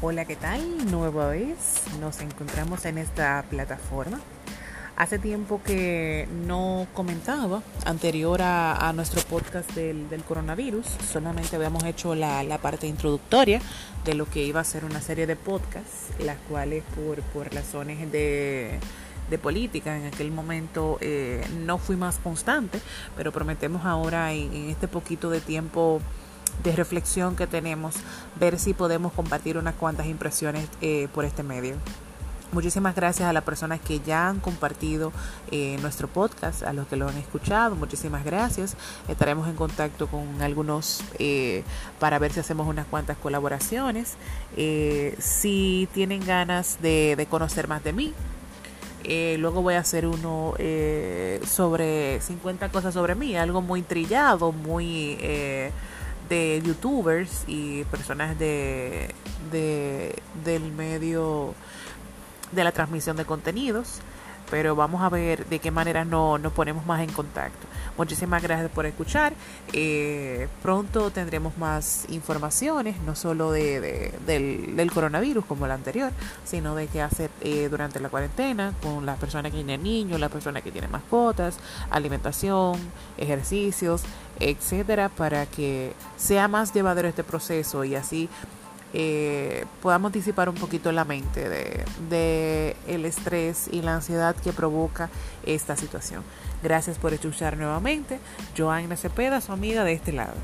Hola, ¿qué tal? Nueva vez nos encontramos en esta plataforma. Hace tiempo que no comentaba, anterior a, nuestro podcast del, coronavirus, solamente habíamos hecho la, parte introductoria de lo que iba a ser una serie de podcasts, las cuales por, por razones de, de política en aquel momento eh, no fui más constante, pero prometemos ahora en este poquito de tiempo de reflexión que tenemos, ver si podemos compartir unas cuantas impresiones eh, por este medio. Muchísimas gracias a las personas que ya han compartido eh, nuestro podcast, a los que lo han escuchado, muchísimas gracias. Estaremos en contacto con algunos eh, para ver si hacemos unas cuantas colaboraciones. si tienen ganas de, conocer más de mí, luego voy a hacer uno sobre 50 cosas sobre mí, algo muy trillado, muy de youtubers y personas de, del medio de la transmisión de contenidos pero vamos a ver de qué manera no, nos ponemos más en contacto. Muchísimas gracias por escuchar. Eh, pronto tendremos más informaciones, no solo de, del, coronavirus como el anterior, sino de qué hacer eh, durante la cuarentena con las personas que tienen niños, las personas que tienen mascotas, alimentación, ejercicios, etcétera, para que sea más llevadero este proceso y así eh, podamos disipar un poquito la mente de, de, el estrés y la ansiedad que provoca esta situación. Gracias por escuchar nuevamente. Joanna Cepeda, su amiga de este lado.